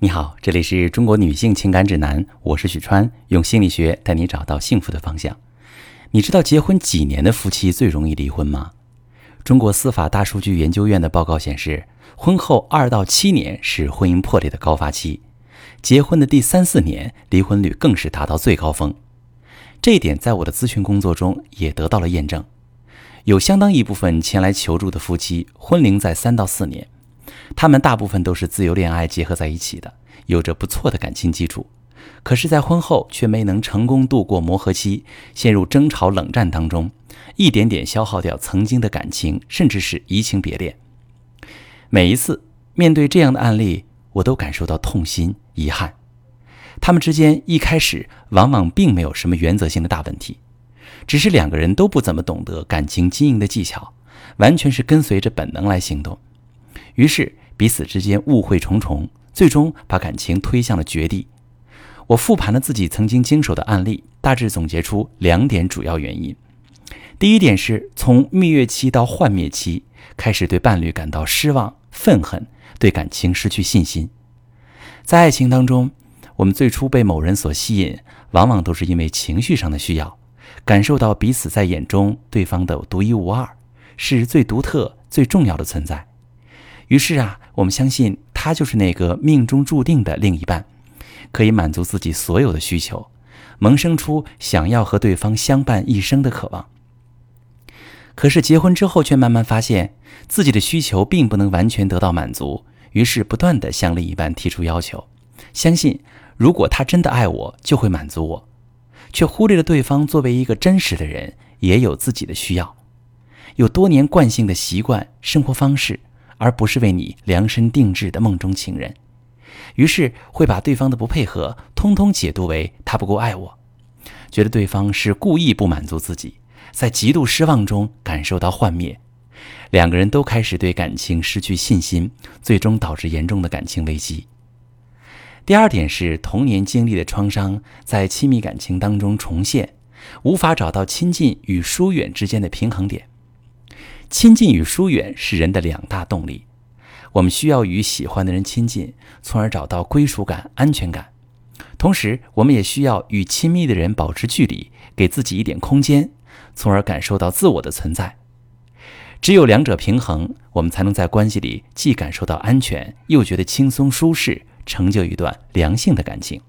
你好，这里是中国女性情感指南，我是许川，用心理学带你找到幸福的方向。你知道结婚几年的夫妻最容易离婚吗？中国司法大数据研究院的报告显示，婚后二到七年是婚姻破裂的高发期，结婚的第三四年，离婚率更是达到最高峰。这一点在我的咨询工作中也得到了验证，有相当一部分前来求助的夫妻，婚龄在三到四年。他们大部分都是自由恋爱结合在一起的，有着不错的感情基础，可是，在婚后却没能成功度过磨合期，陷入争吵冷战当中，一点点消耗掉曾经的感情，甚至是移情别恋。每一次面对这样的案例，我都感受到痛心遗憾。他们之间一开始往往并没有什么原则性的大问题，只是两个人都不怎么懂得感情经营的技巧，完全是跟随着本能来行动。于是彼此之间误会重重，最终把感情推向了绝地。我复盘了自己曾经经手的案例，大致总结出两点主要原因。第一点是从蜜月期到幻灭期，开始对伴侣感到失望、愤恨，对感情失去信心。在爱情当中，我们最初被某人所吸引，往往都是因为情绪上的需要，感受到彼此在眼中对方的独一无二，是最独特、最重要的存在。于是啊，我们相信他就是那个命中注定的另一半，可以满足自己所有的需求，萌生出想要和对方相伴一生的渴望。可是结婚之后，却慢慢发现自己的需求并不能完全得到满足，于是不断的向另一半提出要求，相信如果他真的爱我，就会满足我，却忽略了对方作为一个真实的人，也有自己的需要，有多年惯性的习惯生活方式。而不是为你量身定制的梦中情人，于是会把对方的不配合通通解读为他不够爱我，觉得对方是故意不满足自己，在极度失望中感受到幻灭，两个人都开始对感情失去信心，最终导致严重的感情危机。第二点是童年经历的创伤在亲密感情当中重现，无法找到亲近与疏远之间的平衡点。亲近与疏远是人的两大动力，我们需要与喜欢的人亲近，从而找到归属感、安全感；同时，我们也需要与亲密的人保持距离，给自己一点空间，从而感受到自我的存在。只有两者平衡，我们才能在关系里既感受到安全，又觉得轻松舒适，成就一段良性的感情。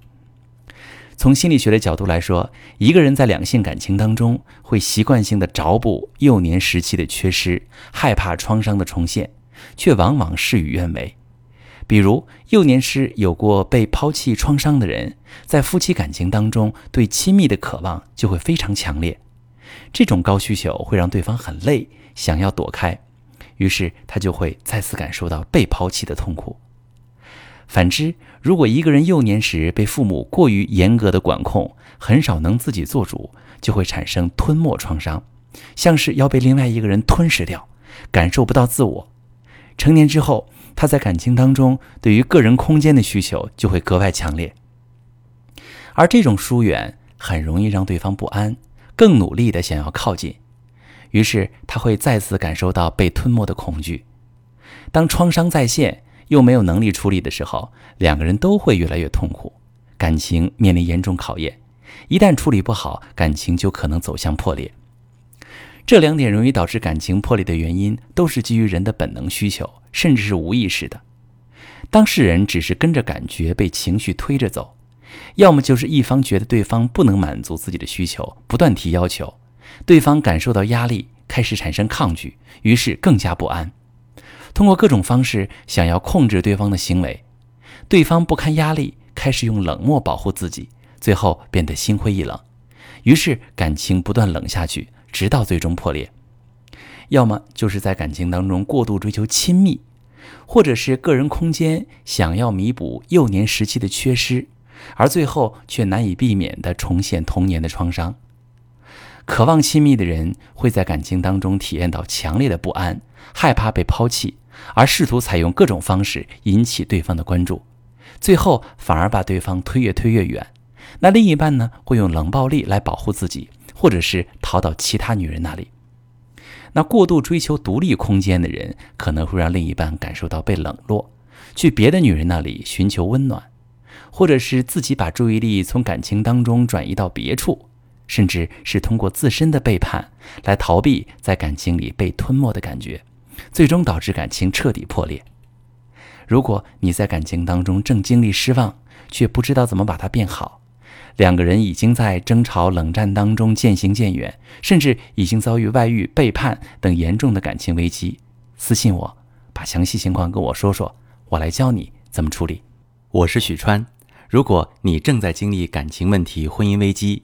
从心理学的角度来说，一个人在两性感情当中会习惯性的找补幼年时期的缺失，害怕创伤的重现，却往往事与愿违。比如，幼年时有过被抛弃创伤的人，在夫妻感情当中对亲密的渴望就会非常强烈，这种高需求会让对方很累，想要躲开，于是他就会再次感受到被抛弃的痛苦。反之，如果一个人幼年时被父母过于严格的管控，很少能自己做主，就会产生吞没创伤，像是要被另外一个人吞噬掉，感受不到自我。成年之后，他在感情当中对于个人空间的需求就会格外强烈，而这种疏远很容易让对方不安，更努力的想要靠近，于是他会再次感受到被吞没的恐惧。当创伤再现。又没有能力处理的时候，两个人都会越来越痛苦，感情面临严重考验。一旦处理不好，感情就可能走向破裂。这两点容易导致感情破裂的原因，都是基于人的本能需求，甚至是无意识的。当事人只是跟着感觉被情绪推着走，要么就是一方觉得对方不能满足自己的需求，不断提要求，对方感受到压力，开始产生抗拒，于是更加不安。通过各种方式想要控制对方的行为，对方不堪压力，开始用冷漠保护自己，最后变得心灰意冷，于是感情不断冷下去，直到最终破裂。要么就是在感情当中过度追求亲密，或者是个人空间想要弥补幼年时期的缺失，而最后却难以避免地重现童年的创伤。渴望亲密的人会在感情当中体验到强烈的不安，害怕被抛弃，而试图采用各种方式引起对方的关注，最后反而把对方推越推越远。那另一半呢，会用冷暴力来保护自己，或者是逃到其他女人那里。那过度追求独立空间的人，可能会让另一半感受到被冷落，去别的女人那里寻求温暖，或者是自己把注意力从感情当中转移到别处，甚至是通过自身的背叛来逃避在感情里被吞没的感觉，最终导致感情彻底破裂。如果你在感情当中正经历失望，却不知道怎么把它变好，两个人已经在争吵、冷战当中渐行渐远，甚至已经遭遇外遇、背叛等严重的感情危机，私信我，把详细情况跟我说说，我来教你怎么处理。我是许川，如果你正在经历感情问题、婚姻危机，